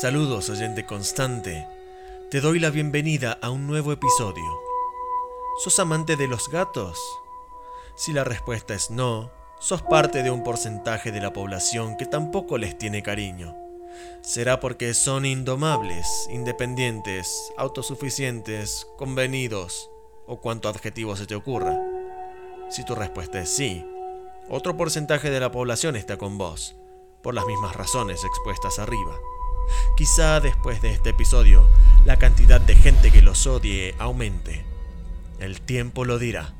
Saludos, oyente constante. Te doy la bienvenida a un nuevo episodio. ¿Sos amante de los gatos? Si la respuesta es no, sos parte de un porcentaje de la población que tampoco les tiene cariño. Será porque son indomables, independientes, autosuficientes, convenidos o cuanto adjetivo se te ocurra. Si tu respuesta es sí, otro porcentaje de la población está con vos, por las mismas razones expuestas arriba. Quizá después de este episodio, la cantidad de gente que los odie aumente. El tiempo lo dirá.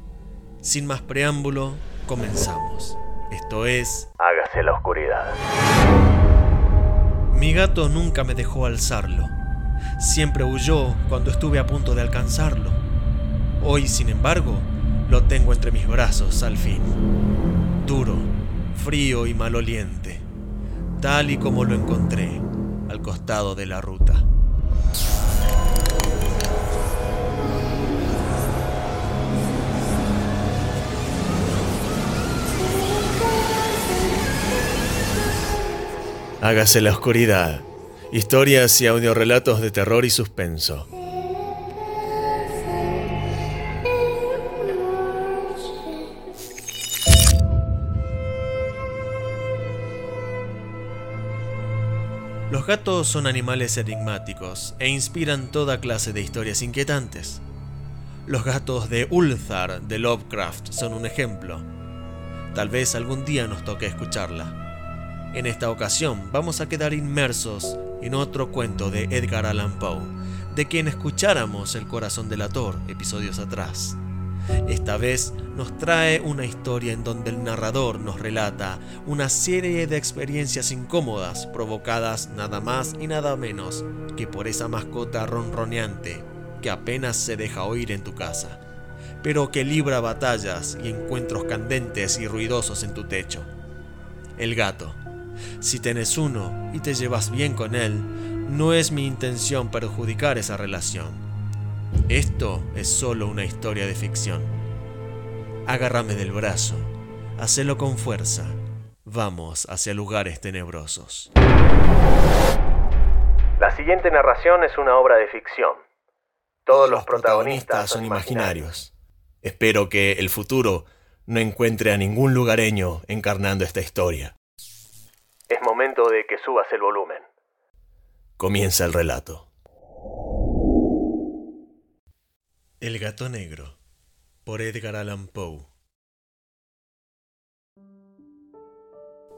Sin más preámbulo, comenzamos. Esto es... Hágase la oscuridad. Mi gato nunca me dejó alzarlo. Siempre huyó cuando estuve a punto de alcanzarlo. Hoy, sin embargo, lo tengo entre mis brazos al fin. Duro, frío y maloliente, tal y como lo encontré al costado de la ruta. Hágase la oscuridad. Historias y audiorelatos de terror y suspenso. Gatos son animales enigmáticos e inspiran toda clase de historias inquietantes. Los gatos de Ulthar de Lovecraft son un ejemplo. Tal vez algún día nos toque escucharla. En esta ocasión vamos a quedar inmersos en otro cuento de Edgar Allan Poe, de quien escucháramos El corazón del ator episodios atrás. Esta vez nos trae una historia en donde el narrador nos relata una serie de experiencias incómodas provocadas nada más y nada menos que por esa mascota ronroneante que apenas se deja oír en tu casa, pero que libra batallas y encuentros candentes y ruidosos en tu techo. El gato. Si tenés uno y te llevas bien con él, no es mi intención perjudicar esa relación esto es solo una historia de ficción. Agárrame del brazo, hacelo con fuerza. Vamos hacia lugares tenebrosos. La siguiente narración es una obra de ficción. Todos los protagonistas son imaginarios. Espero que el futuro no encuentre a ningún lugareño encarnando esta historia. Es momento de que subas el volumen. Comienza el relato. El gato negro por Edgar Allan Poe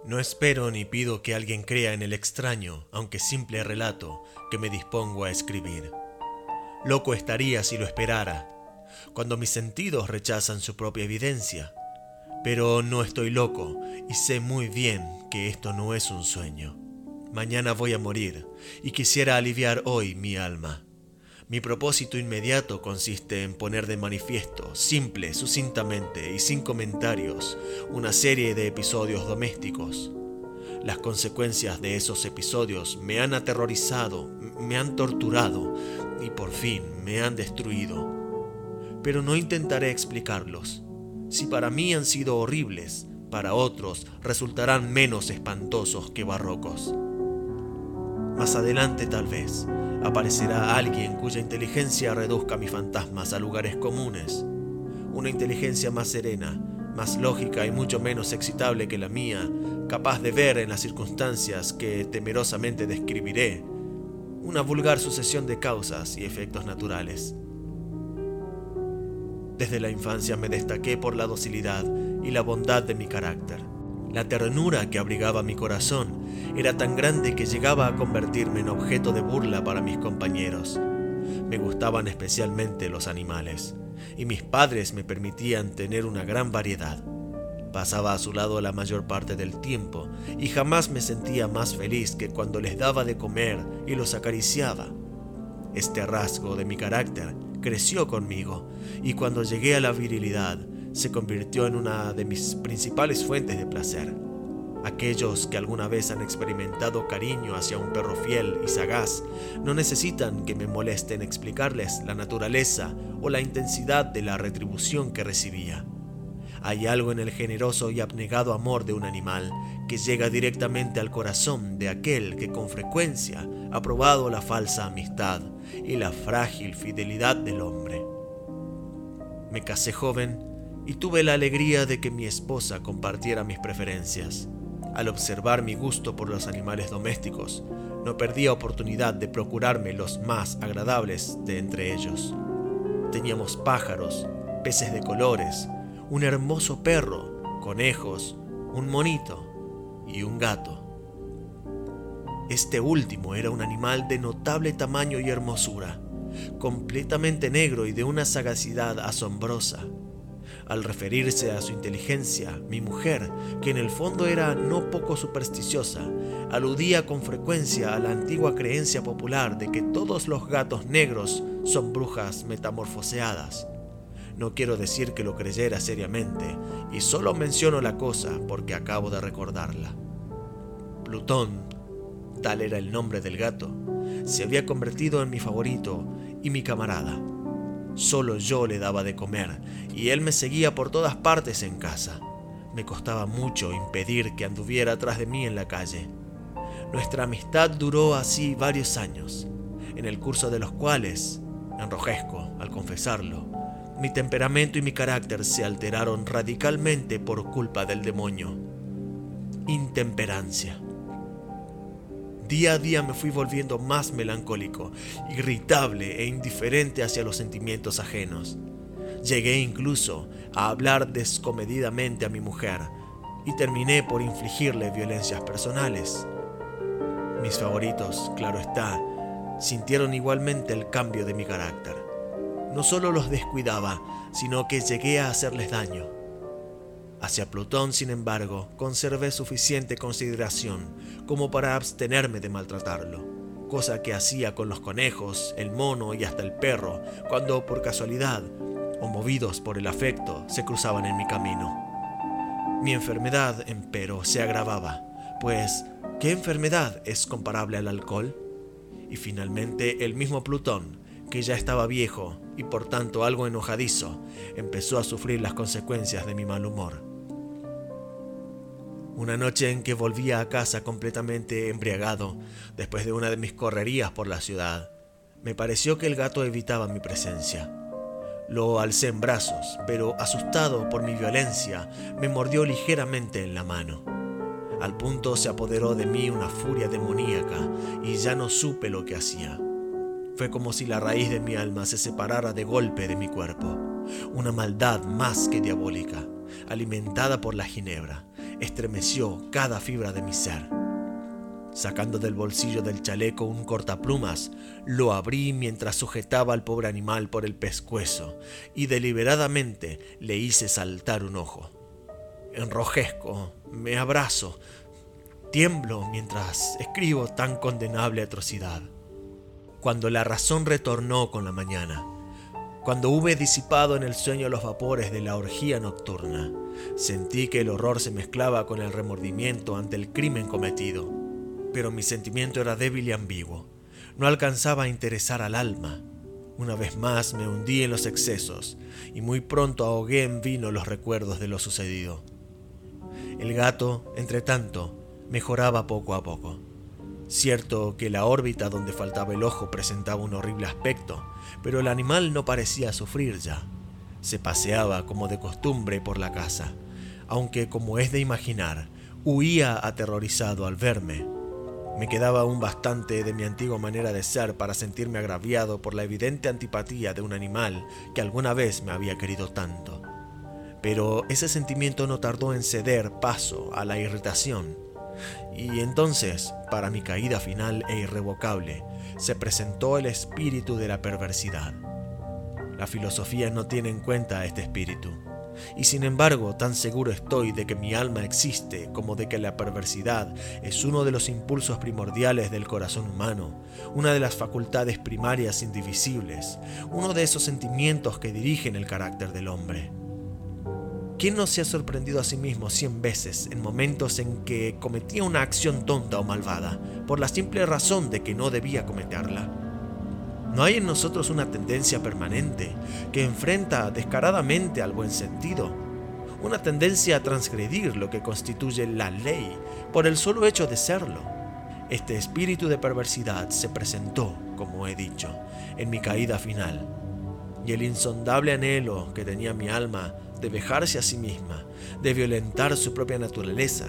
No espero ni pido que alguien crea en el extraño, aunque simple relato, que me dispongo a escribir. Loco estaría si lo esperara, cuando mis sentidos rechazan su propia evidencia. Pero no estoy loco y sé muy bien que esto no es un sueño. Mañana voy a morir y quisiera aliviar hoy mi alma. Mi propósito inmediato consiste en poner de manifiesto, simple, sucintamente y sin comentarios, una serie de episodios domésticos. Las consecuencias de esos episodios me han aterrorizado, me han torturado y por fin me han destruido. Pero no intentaré explicarlos. Si para mí han sido horribles, para otros resultarán menos espantosos que barrocos. Más adelante tal vez aparecerá alguien cuya inteligencia reduzca mis fantasmas a lugares comunes. Una inteligencia más serena, más lógica y mucho menos excitable que la mía, capaz de ver en las circunstancias que temerosamente describiré una vulgar sucesión de causas y efectos naturales. Desde la infancia me destaqué por la docilidad y la bondad de mi carácter. La ternura que abrigaba mi corazón era tan grande que llegaba a convertirme en objeto de burla para mis compañeros. Me gustaban especialmente los animales, y mis padres me permitían tener una gran variedad. Pasaba a su lado la mayor parte del tiempo y jamás me sentía más feliz que cuando les daba de comer y los acariciaba. Este rasgo de mi carácter creció conmigo y cuando llegué a la virilidad se convirtió en una de mis principales fuentes de placer. Aquellos que alguna vez han experimentado cariño hacia un perro fiel y sagaz no necesitan que me molesten explicarles la naturaleza o la intensidad de la retribución que recibía. Hay algo en el generoso y abnegado amor de un animal que llega directamente al corazón de aquel que con frecuencia ha probado la falsa amistad y la frágil fidelidad del hombre. Me casé joven y tuve la alegría de que mi esposa compartiera mis preferencias. Al observar mi gusto por los animales domésticos, no perdía oportunidad de procurarme los más agradables de entre ellos. Teníamos pájaros, peces de colores, un hermoso perro, conejos, un monito y un gato. Este último era un animal de notable tamaño y hermosura, completamente negro y de una sagacidad asombrosa. Al referirse a su inteligencia, mi mujer, que en el fondo era no poco supersticiosa, aludía con frecuencia a la antigua creencia popular de que todos los gatos negros son brujas metamorfoseadas. No quiero decir que lo creyera seriamente, y solo menciono la cosa porque acabo de recordarla. Plutón, tal era el nombre del gato, se había convertido en mi favorito y mi camarada. Solo yo le daba de comer y él me seguía por todas partes en casa. Me costaba mucho impedir que anduviera atrás de mí en la calle. Nuestra amistad duró así varios años, en el curso de los cuales, enrojezco al confesarlo, mi temperamento y mi carácter se alteraron radicalmente por culpa del demonio. Intemperancia. Día a día me fui volviendo más melancólico, irritable e indiferente hacia los sentimientos ajenos. Llegué incluso a hablar descomedidamente a mi mujer y terminé por infligirle violencias personales. Mis favoritos, claro está, sintieron igualmente el cambio de mi carácter. No solo los descuidaba, sino que llegué a hacerles daño. Hacia Plutón, sin embargo, conservé suficiente consideración como para abstenerme de maltratarlo, cosa que hacía con los conejos, el mono y hasta el perro, cuando por casualidad o movidos por el afecto se cruzaban en mi camino. Mi enfermedad, empero, se agravaba, pues ¿qué enfermedad es comparable al alcohol? Y finalmente el mismo Plutón, que ya estaba viejo y por tanto algo enojadizo, empezó a sufrir las consecuencias de mi mal humor. Una noche en que volvía a casa completamente embriagado, después de una de mis correrías por la ciudad, me pareció que el gato evitaba mi presencia. Lo alcé en brazos, pero asustado por mi violencia, me mordió ligeramente en la mano. Al punto se apoderó de mí una furia demoníaca y ya no supe lo que hacía. Fue como si la raíz de mi alma se separara de golpe de mi cuerpo. Una maldad más que diabólica, alimentada por la ginebra, estremeció cada fibra de mi ser. Sacando del bolsillo del chaleco un cortaplumas, lo abrí mientras sujetaba al pobre animal por el pescuezo y deliberadamente le hice saltar un ojo. Enrojezco, me abrazo, tiemblo mientras escribo tan condenable atrocidad. Cuando la razón retornó con la mañana, cuando hube disipado en el sueño los vapores de la orgía nocturna, Sentí que el horror se mezclaba con el remordimiento ante el crimen cometido, pero mi sentimiento era débil y ambiguo. No alcanzaba a interesar al alma. Una vez más me hundí en los excesos y muy pronto ahogué en vino los recuerdos de lo sucedido. El gato, entre tanto, mejoraba poco a poco. Cierto que la órbita donde faltaba el ojo presentaba un horrible aspecto, pero el animal no parecía sufrir ya. Se paseaba como de costumbre por la casa, aunque como es de imaginar, huía aterrorizado al verme. Me quedaba aún bastante de mi antigua manera de ser para sentirme agraviado por la evidente antipatía de un animal que alguna vez me había querido tanto. Pero ese sentimiento no tardó en ceder paso a la irritación. Y entonces, para mi caída final e irrevocable, se presentó el espíritu de la perversidad. La filosofía no tiene en cuenta este espíritu. Y sin embargo, tan seguro estoy de que mi alma existe como de que la perversidad es uno de los impulsos primordiales del corazón humano, una de las facultades primarias indivisibles, uno de esos sentimientos que dirigen el carácter del hombre. ¿Quién no se ha sorprendido a sí mismo cien veces en momentos en que cometía una acción tonta o malvada, por la simple razón de que no debía cometerla? ¿No hay en nosotros una tendencia permanente que enfrenta descaradamente al buen sentido? una tendencia a transgredir lo que constituye la ley por el solo hecho de serlo. Este espíritu de perversidad se presentó, como he dicho, en mi caída final, y el insondable anhelo que tenía mi alma de vejarse a sí misma, de violentar su propia naturaleza,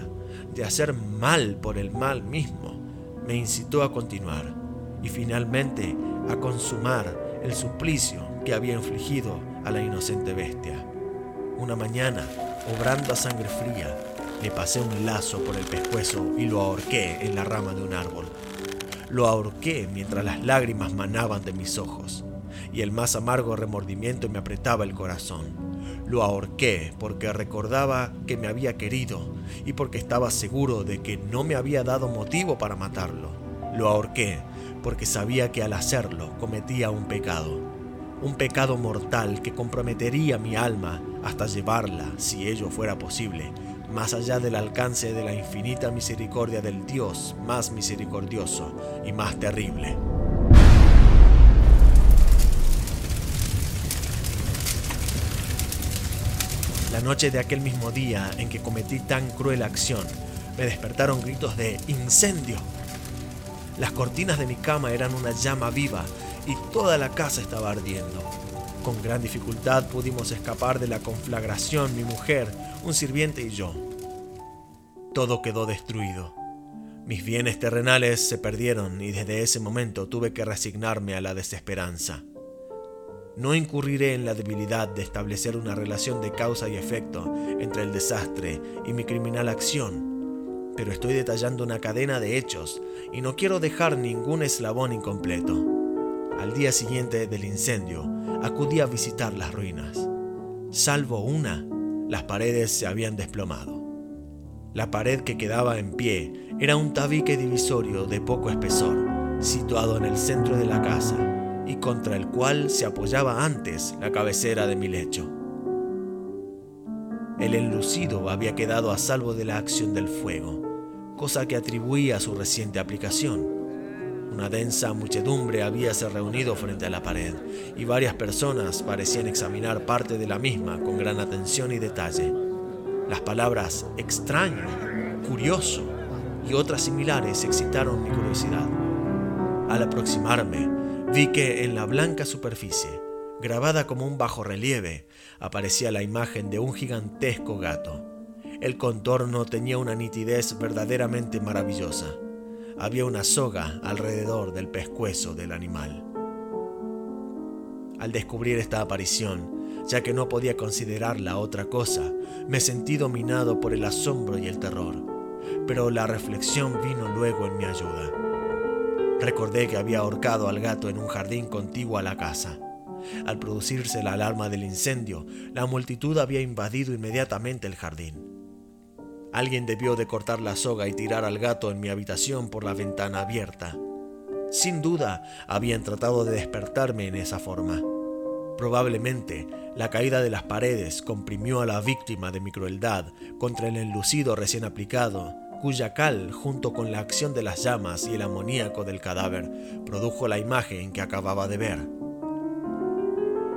de hacer mal por el mal mismo, me incitó a continuar y finalmente a consumar el suplicio que había infligido a la inocente bestia. Una mañana, obrando a sangre fría, le pasé un lazo por el pescuezo y lo ahorqué en la rama de un árbol. Lo ahorqué mientras las lágrimas manaban de mis ojos y el más amargo remordimiento me apretaba el corazón. Lo ahorqué porque recordaba que me había querido y porque estaba seguro de que no me había dado motivo para matarlo. Lo ahorqué porque sabía que al hacerlo cometía un pecado, un pecado mortal que comprometería mi alma hasta llevarla, si ello fuera posible, más allá del alcance de la infinita misericordia del Dios más misericordioso y más terrible. La noche de aquel mismo día en que cometí tan cruel acción, me despertaron gritos de incendio. Las cortinas de mi cama eran una llama viva y toda la casa estaba ardiendo. Con gran dificultad pudimos escapar de la conflagración mi mujer, un sirviente y yo. Todo quedó destruido. Mis bienes terrenales se perdieron y desde ese momento tuve que resignarme a la desesperanza. No incurriré en la debilidad de establecer una relación de causa y efecto entre el desastre y mi criminal acción, pero estoy detallando una cadena de hechos y no quiero dejar ningún eslabón incompleto. Al día siguiente del incendio, acudí a visitar las ruinas. Salvo una, las paredes se habían desplomado. La pared que quedaba en pie era un tabique divisorio de poco espesor, situado en el centro de la casa y contra el cual se apoyaba antes la cabecera de mi lecho. El enlucido había quedado a salvo de la acción del fuego, cosa que atribuía a su reciente aplicación. Una densa muchedumbre habíase reunido frente a la pared y varias personas parecían examinar parte de la misma con gran atención y detalle. Las palabras extraño, curioso y otras similares excitaron mi curiosidad. Al aproximarme, Vi que en la blanca superficie, grabada como un bajo relieve, aparecía la imagen de un gigantesco gato. El contorno tenía una nitidez verdaderamente maravillosa. Había una soga alrededor del pescuezo del animal. Al descubrir esta aparición, ya que no podía considerarla otra cosa, me sentí dominado por el asombro y el terror. Pero la reflexión vino luego en mi ayuda. Recordé que había ahorcado al gato en un jardín contiguo a la casa. Al producirse la alarma del incendio, la multitud había invadido inmediatamente el jardín. Alguien debió de cortar la soga y tirar al gato en mi habitación por la ventana abierta. Sin duda, habían tratado de despertarme en esa forma. Probablemente, la caída de las paredes comprimió a la víctima de mi crueldad contra el enlucido recién aplicado cuya cal, junto con la acción de las llamas y el amoníaco del cadáver, produjo la imagen que acababa de ver.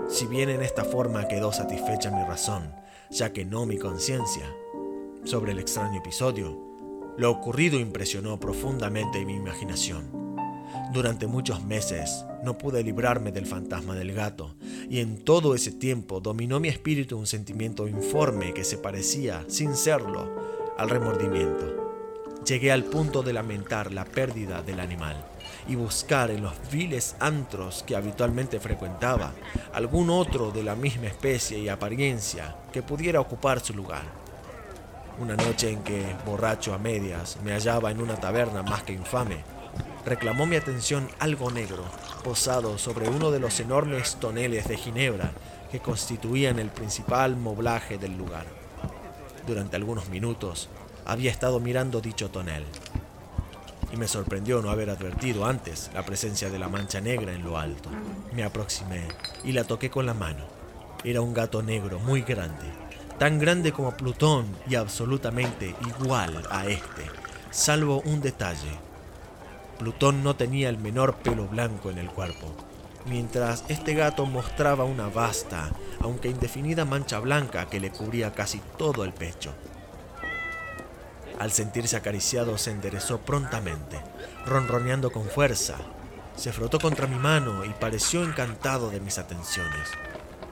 Si bien en esta forma quedó satisfecha mi razón, ya que no mi conciencia, sobre el extraño episodio, lo ocurrido impresionó profundamente mi imaginación. Durante muchos meses no pude librarme del fantasma del gato, y en todo ese tiempo dominó mi espíritu un sentimiento informe que se parecía, sin serlo, al remordimiento. Llegué al punto de lamentar la pérdida del animal y buscar en los viles antros que habitualmente frecuentaba algún otro de la misma especie y apariencia que pudiera ocupar su lugar. Una noche en que, borracho a medias, me hallaba en una taberna más que infame, reclamó mi atención algo negro, posado sobre uno de los enormes toneles de ginebra que constituían el principal moblaje del lugar. Durante algunos minutos había estado mirando dicho tonel. Y me sorprendió no haber advertido antes la presencia de la mancha negra en lo alto. Me aproximé y la toqué con la mano. Era un gato negro muy grande, tan grande como Plutón y absolutamente igual a este, salvo un detalle. Plutón no tenía el menor pelo blanco en el cuerpo. mientras este gato mostraba una vasta, aunque indefinida mancha blanca que le cubría casi todo el pecho. Al sentirse acariciado se enderezó prontamente, ronroneando con fuerza. Se frotó contra mi mano y pareció encantado de mis atenciones.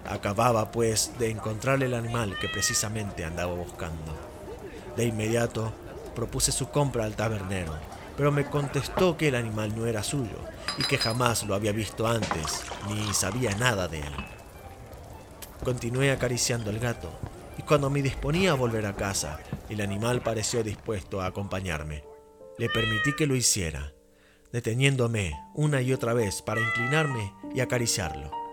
Acababa, pues, de encontrar el animal que precisamente andaba buscando. De inmediato propuse su compra al tabernero, pero me contestó que el animal no era suyo y que jamás lo había visto antes ni sabía nada de él. Continué acariciando al gato y cuando me disponía a volver a casa, el animal pareció dispuesto a acompañarme. Le permití que lo hiciera, deteniéndome una y otra vez para inclinarme y acariciarlo.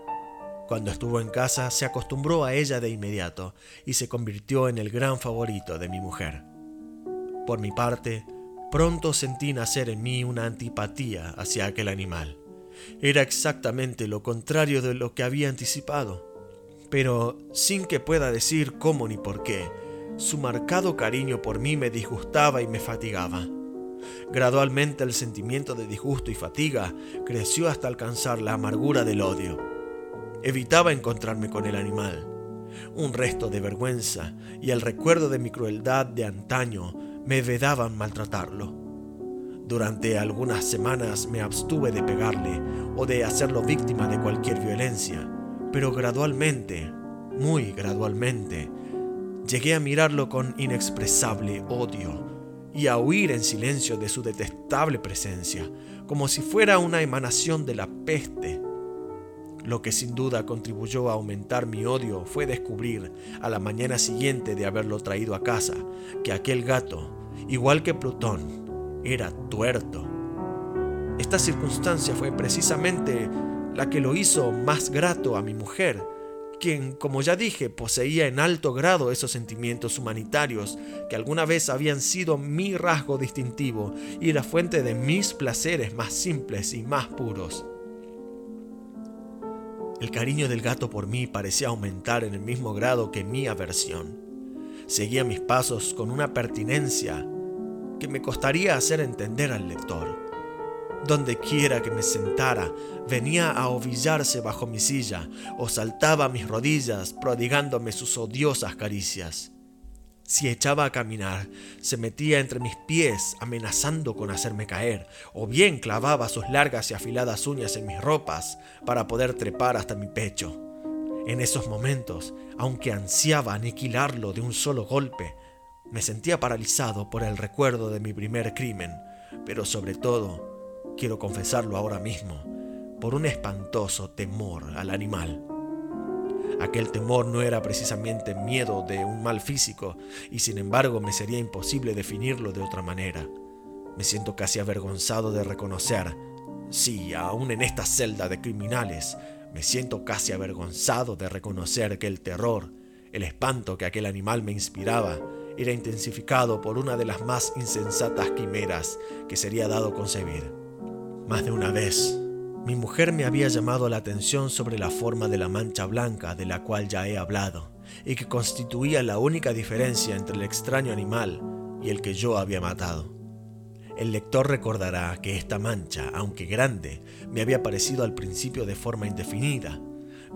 Cuando estuvo en casa se acostumbró a ella de inmediato y se convirtió en el gran favorito de mi mujer. Por mi parte, pronto sentí nacer en mí una antipatía hacia aquel animal. Era exactamente lo contrario de lo que había anticipado, pero sin que pueda decir cómo ni por qué, su marcado cariño por mí me disgustaba y me fatigaba. Gradualmente el sentimiento de disgusto y fatiga creció hasta alcanzar la amargura del odio. Evitaba encontrarme con el animal. Un resto de vergüenza y el recuerdo de mi crueldad de antaño me vedaban maltratarlo. Durante algunas semanas me abstuve de pegarle o de hacerlo víctima de cualquier violencia, pero gradualmente, muy gradualmente, llegué a mirarlo con inexpresable odio y a huir en silencio de su detestable presencia, como si fuera una emanación de la peste. Lo que sin duda contribuyó a aumentar mi odio fue descubrir, a la mañana siguiente de haberlo traído a casa, que aquel gato, igual que Plutón, era tuerto. Esta circunstancia fue precisamente la que lo hizo más grato a mi mujer, quien, como ya dije, poseía en alto grado esos sentimientos humanitarios que alguna vez habían sido mi rasgo distintivo y la fuente de mis placeres más simples y más puros. El cariño del gato por mí parecía aumentar en el mismo grado que mi aversión. Seguía mis pasos con una pertinencia que me costaría hacer entender al lector. Donde quiera que me sentara, venía a ovillarse bajo mi silla o saltaba a mis rodillas prodigándome sus odiosas caricias. Si echaba a caminar, se metía entre mis pies amenazando con hacerme caer, o bien clavaba sus largas y afiladas uñas en mis ropas para poder trepar hasta mi pecho. En esos momentos, aunque ansiaba aniquilarlo de un solo golpe, me sentía paralizado por el recuerdo de mi primer crimen, pero sobre todo, quiero confesarlo ahora mismo, por un espantoso temor al animal. Aquel temor no era precisamente miedo de un mal físico, y sin embargo me sería imposible definirlo de otra manera. Me siento casi avergonzado de reconocer, sí, aún en esta celda de criminales, me siento casi avergonzado de reconocer que el terror, el espanto que aquel animal me inspiraba, era intensificado por una de las más insensatas quimeras que sería dado concebir. Más de una vez mi mujer me había llamado la atención sobre la forma de la mancha blanca de la cual ya he hablado, y que constituía la única diferencia entre el extraño animal y el que yo había matado. El lector recordará que esta mancha, aunque grande, me había parecido al principio de forma indefinida,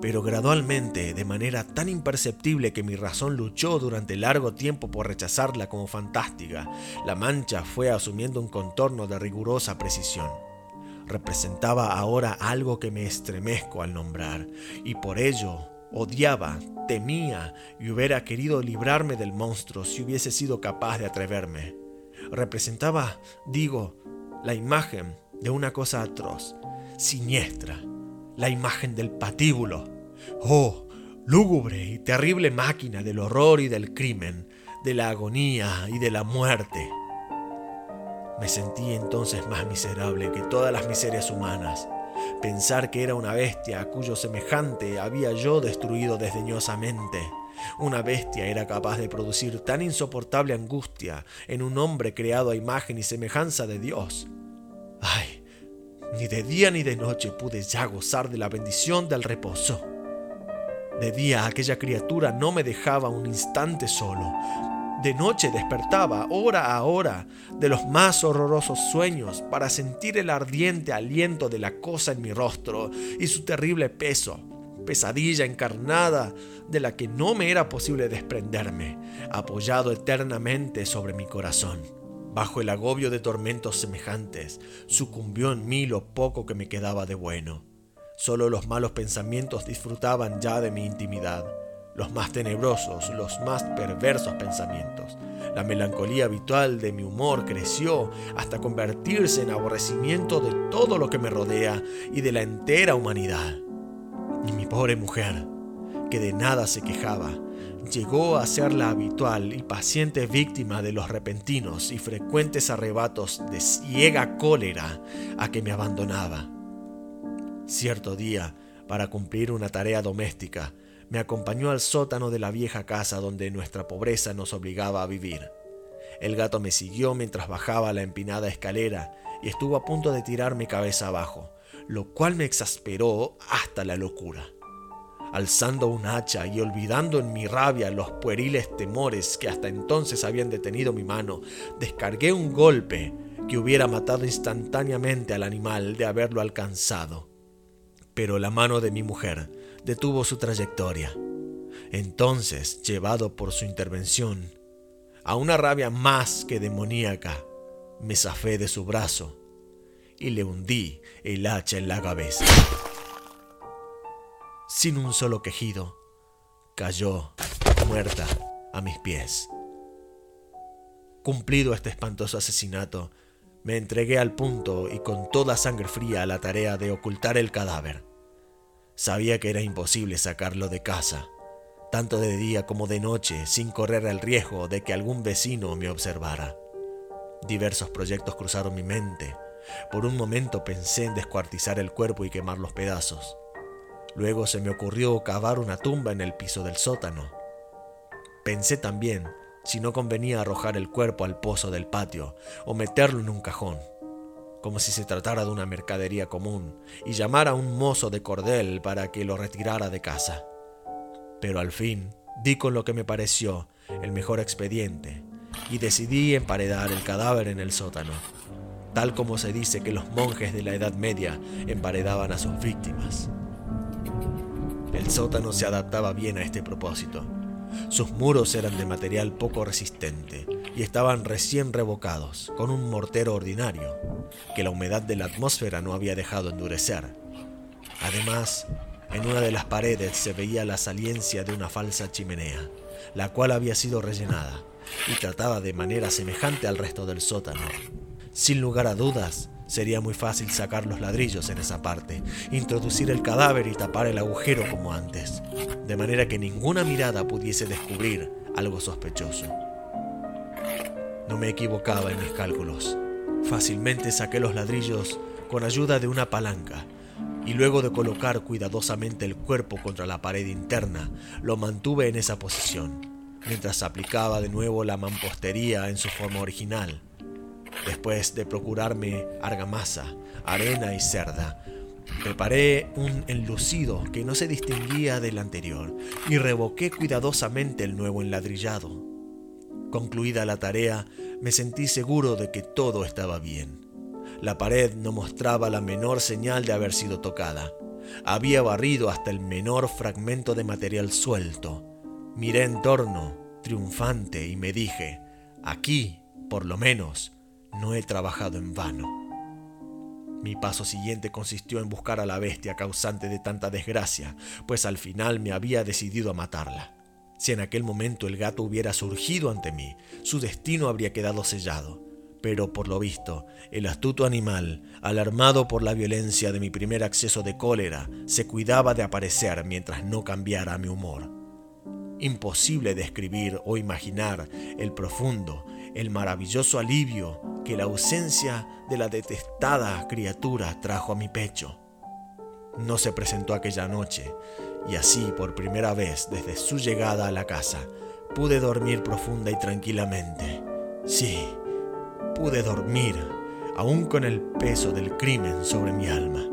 pero gradualmente, de manera tan imperceptible que mi razón luchó durante largo tiempo por rechazarla como fantástica, la mancha fue asumiendo un contorno de rigurosa precisión representaba ahora algo que me estremezco al nombrar, y por ello odiaba, temía y hubiera querido librarme del monstruo si hubiese sido capaz de atreverme. Representaba, digo, la imagen de una cosa atroz, siniestra, la imagen del patíbulo. Oh, lúgubre y terrible máquina del horror y del crimen, de la agonía y de la muerte. Me sentí entonces más miserable que todas las miserias humanas. Pensar que era una bestia cuyo semejante había yo destruido desdeñosamente. Una bestia era capaz de producir tan insoportable angustia en un hombre creado a imagen y semejanza de Dios. Ay, ni de día ni de noche pude ya gozar de la bendición del reposo. De día aquella criatura no me dejaba un instante solo, De noche despertaba, hora a hora, de los más horrorosos sueños para sentir el ardiente aliento de la cosa en mi rostro y su terrible peso, pesadilla encarnada de la que no me era posible desprenderme, apoyado eternamente sobre mi corazón. Bajo el agobio de tormentos semejantes, sucumbió en mí lo poco que me quedaba de bueno. Solo los malos pensamientos disfrutaban ya de mi intimidad los más tenebrosos, los más perversos pensamientos. La melancolía habitual de mi humor creció hasta convertirse en aborrecimiento de todo lo que me rodea y de la entera humanidad. Y mi pobre mujer, que de nada se quejaba, llegó a ser la habitual y paciente víctima de los repentinos y frecuentes arrebatos de ciega cólera a que me abandonaba. Cierto día, para cumplir una tarea doméstica, me acompañó al sótano de la vieja casa donde nuestra pobreza nos obligaba a vivir. El gato me siguió mientras bajaba la empinada escalera y estuvo a punto de tirarme cabeza abajo, lo cual me exasperó hasta la locura. Alzando un hacha y olvidando en mi rabia los pueriles temores que hasta entonces habían detenido mi mano, descargué un golpe que hubiera matado instantáneamente al animal de haberlo alcanzado. Pero la mano de mi mujer detuvo su trayectoria. Entonces, llevado por su intervención, a una rabia más que demoníaca, me zafé de su brazo y le hundí el hacha en la cabeza. Sin un solo quejido, cayó muerta a mis pies. Cumplido este espantoso asesinato, me entregué al punto y con toda sangre fría a la tarea de ocultar el cadáver. Sabía que era imposible sacarlo de casa, tanto de día como de noche, sin correr el riesgo de que algún vecino me observara. Diversos proyectos cruzaron mi mente. Por un momento pensé en descuartizar el cuerpo y quemar los pedazos. Luego se me ocurrió cavar una tumba en el piso del sótano. Pensé también si no convenía arrojar el cuerpo al pozo del patio o meterlo en un cajón como si se tratara de una mercadería común, y llamar a un mozo de cordel para que lo retirara de casa. Pero al fin di con lo que me pareció el mejor expediente, y decidí emparedar el cadáver en el sótano, tal como se dice que los monjes de la Edad Media emparedaban a sus víctimas. El sótano se adaptaba bien a este propósito. Sus muros eran de material poco resistente y estaban recién revocados, con un mortero ordinario, que la humedad de la atmósfera no había dejado endurecer. Además, en una de las paredes se veía la saliencia de una falsa chimenea, la cual había sido rellenada y tratada de manera semejante al resto del sótano. Sin lugar a dudas, sería muy fácil sacar los ladrillos en esa parte, introducir el cadáver y tapar el agujero como antes, de manera que ninguna mirada pudiese descubrir algo sospechoso. No me equivocaba en mis cálculos. Fácilmente saqué los ladrillos con ayuda de una palanca y luego de colocar cuidadosamente el cuerpo contra la pared interna, lo mantuve en esa posición, mientras aplicaba de nuevo la mampostería en su forma original. Después de procurarme argamasa, arena y cerda, preparé un enlucido que no se distinguía del anterior y revoqué cuidadosamente el nuevo enladrillado. Concluida la tarea, me sentí seguro de que todo estaba bien. La pared no mostraba la menor señal de haber sido tocada. Había barrido hasta el menor fragmento de material suelto. Miré en torno, triunfante, y me dije, aquí, por lo menos, no he trabajado en vano. Mi paso siguiente consistió en buscar a la bestia causante de tanta desgracia, pues al final me había decidido a matarla. Si en aquel momento el gato hubiera surgido ante mí, su destino habría quedado sellado. Pero por lo visto, el astuto animal, alarmado por la violencia de mi primer acceso de cólera, se cuidaba de aparecer mientras no cambiara mi humor. Imposible describir o imaginar el profundo, el maravilloso alivio que la ausencia de la detestada criatura trajo a mi pecho. No se presentó aquella noche, y así por primera vez desde su llegada a la casa pude dormir profunda y tranquilamente. Sí, pude dormir, aún con el peso del crimen sobre mi alma.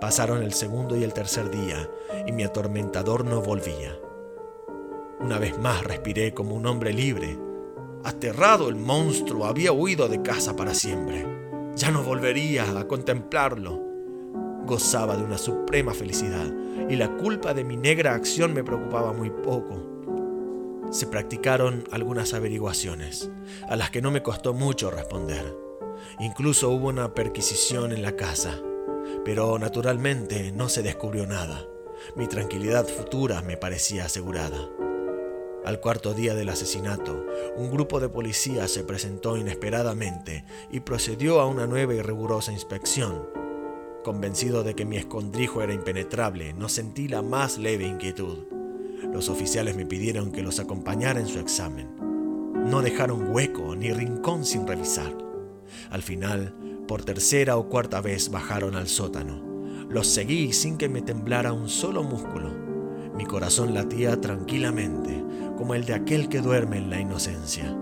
Pasaron el segundo y el tercer día y mi atormentador no volvía. Una vez más respiré como un hombre libre. Aterrado el monstruo había huido de casa para siempre. Ya no volvería a contemplarlo. Gozaba de una suprema felicidad y la culpa de mi negra acción me preocupaba muy poco. Se practicaron algunas averiguaciones, a las que no me costó mucho responder. Incluso hubo una perquisición en la casa, pero naturalmente no se descubrió nada. Mi tranquilidad futura me parecía asegurada. Al cuarto día del asesinato, un grupo de policías se presentó inesperadamente y procedió a una nueva y rigurosa inspección. Convencido de que mi escondrijo era impenetrable, no sentí la más leve inquietud. Los oficiales me pidieron que los acompañara en su examen. No dejaron hueco ni rincón sin revisar. Al final, por tercera o cuarta vez bajaron al sótano. Los seguí sin que me temblara un solo músculo. Mi corazón latía tranquilamente, como el de aquel que duerme en la inocencia.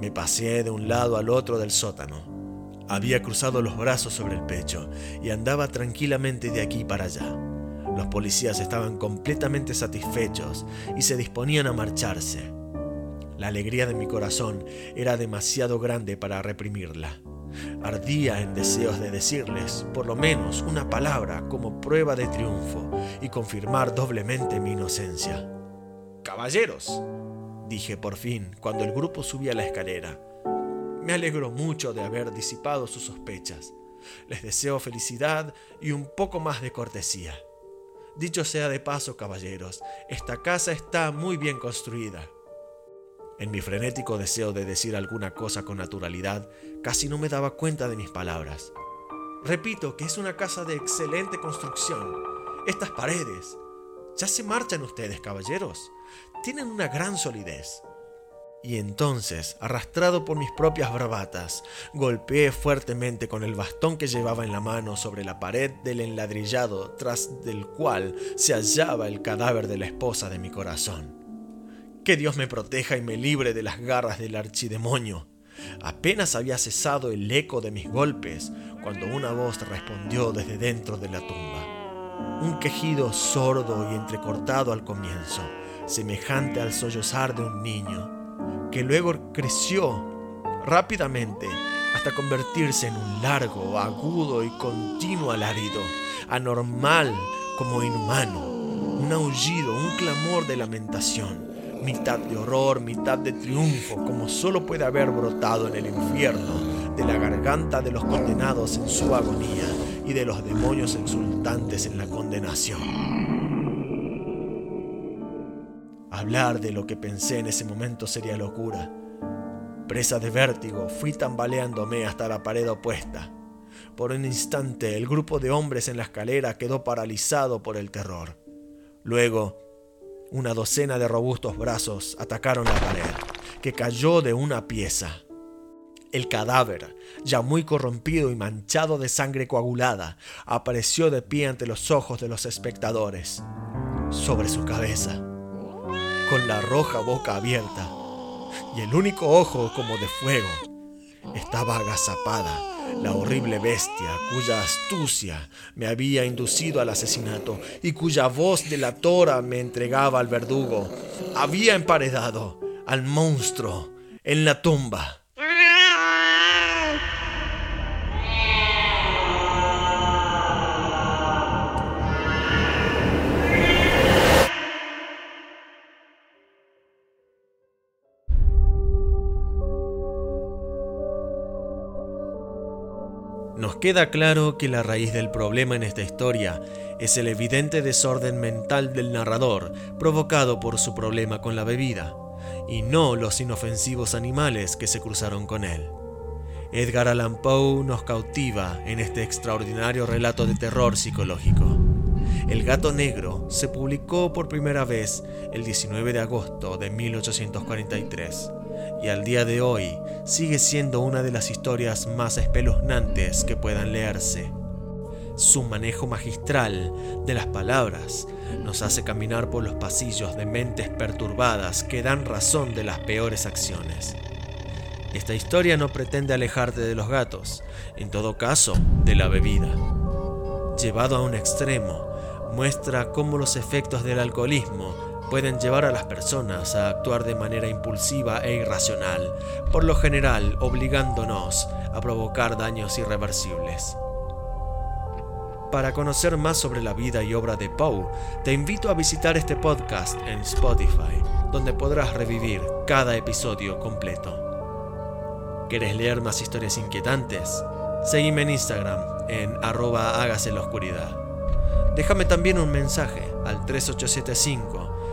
Me pasé de un lado al otro del sótano. Había cruzado los brazos sobre el pecho y andaba tranquilamente de aquí para allá. Los policías estaban completamente satisfechos y se disponían a marcharse. La alegría de mi corazón era demasiado grande para reprimirla. Ardía en deseos de decirles, por lo menos, una palabra como prueba de triunfo y confirmar doblemente mi inocencia. Caballeros, dije por fin cuando el grupo subía la escalera, me alegro mucho de haber disipado sus sospechas. Les deseo felicidad y un poco más de cortesía. Dicho sea de paso, caballeros, esta casa está muy bien construida. En mi frenético deseo de decir alguna cosa con naturalidad, casi no me daba cuenta de mis palabras. Repito que es una casa de excelente construcción. Estas paredes. Ya se marchan ustedes, caballeros. Tienen una gran solidez. Y entonces, arrastrado por mis propias bravatas, golpeé fuertemente con el bastón que llevaba en la mano sobre la pared del enladrillado tras del cual se hallaba el cadáver de la esposa de mi corazón. Que Dios me proteja y me libre de las garras del archidemonio. Apenas había cesado el eco de mis golpes cuando una voz respondió desde dentro de la tumba. Un quejido sordo y entrecortado al comienzo, semejante al sollozar de un niño, que luego creció rápidamente hasta convertirse en un largo, agudo y continuo alarido, anormal como inhumano, un aullido, un clamor de lamentación mitad de horror, mitad de triunfo, como solo puede haber brotado en el infierno, de la garganta de los condenados en su agonía y de los demonios exultantes en la condenación. Hablar de lo que pensé en ese momento sería locura. Presa de vértigo, fui tambaleándome hasta la pared opuesta. Por un instante, el grupo de hombres en la escalera quedó paralizado por el terror. Luego, una docena de robustos brazos atacaron la pared, que cayó de una pieza. El cadáver, ya muy corrompido y manchado de sangre coagulada, apareció de pie ante los ojos de los espectadores. Sobre su cabeza, con la roja boca abierta y el único ojo como de fuego, estaba agazapada la horrible bestia cuya astucia me había inducido al asesinato y cuya voz delatora me entregaba al verdugo, había emparedado al monstruo en la tumba. Nos queda claro que la raíz del problema en esta historia es el evidente desorden mental del narrador provocado por su problema con la bebida, y no los inofensivos animales que se cruzaron con él. Edgar Allan Poe nos cautiva en este extraordinario relato de terror psicológico. El gato negro se publicó por primera vez el 19 de agosto de 1843 y al día de hoy sigue siendo una de las historias más espeluznantes que puedan leerse. Su manejo magistral de las palabras nos hace caminar por los pasillos de mentes perturbadas que dan razón de las peores acciones. Esta historia no pretende alejarte de los gatos, en todo caso, de la bebida. Llevado a un extremo, muestra cómo los efectos del alcoholismo pueden llevar a las personas a actuar de manera impulsiva e irracional, por lo general obligándonos a provocar daños irreversibles. Para conocer más sobre la vida y obra de Poe, te invito a visitar este podcast en Spotify, donde podrás revivir cada episodio completo. ¿Quieres leer más historias inquietantes? Seguime en Instagram en arroba hágase la oscuridad. Déjame también un mensaje al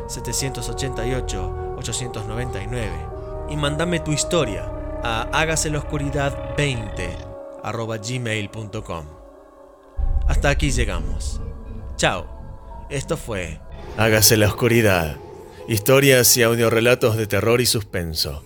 3875-788-899 y mándame tu historia a hágase la oscuridad 20 arroba gmail.com. Hasta aquí llegamos. Chao. Esto fue Hágase la oscuridad. Historias y audiorelatos de terror y suspenso.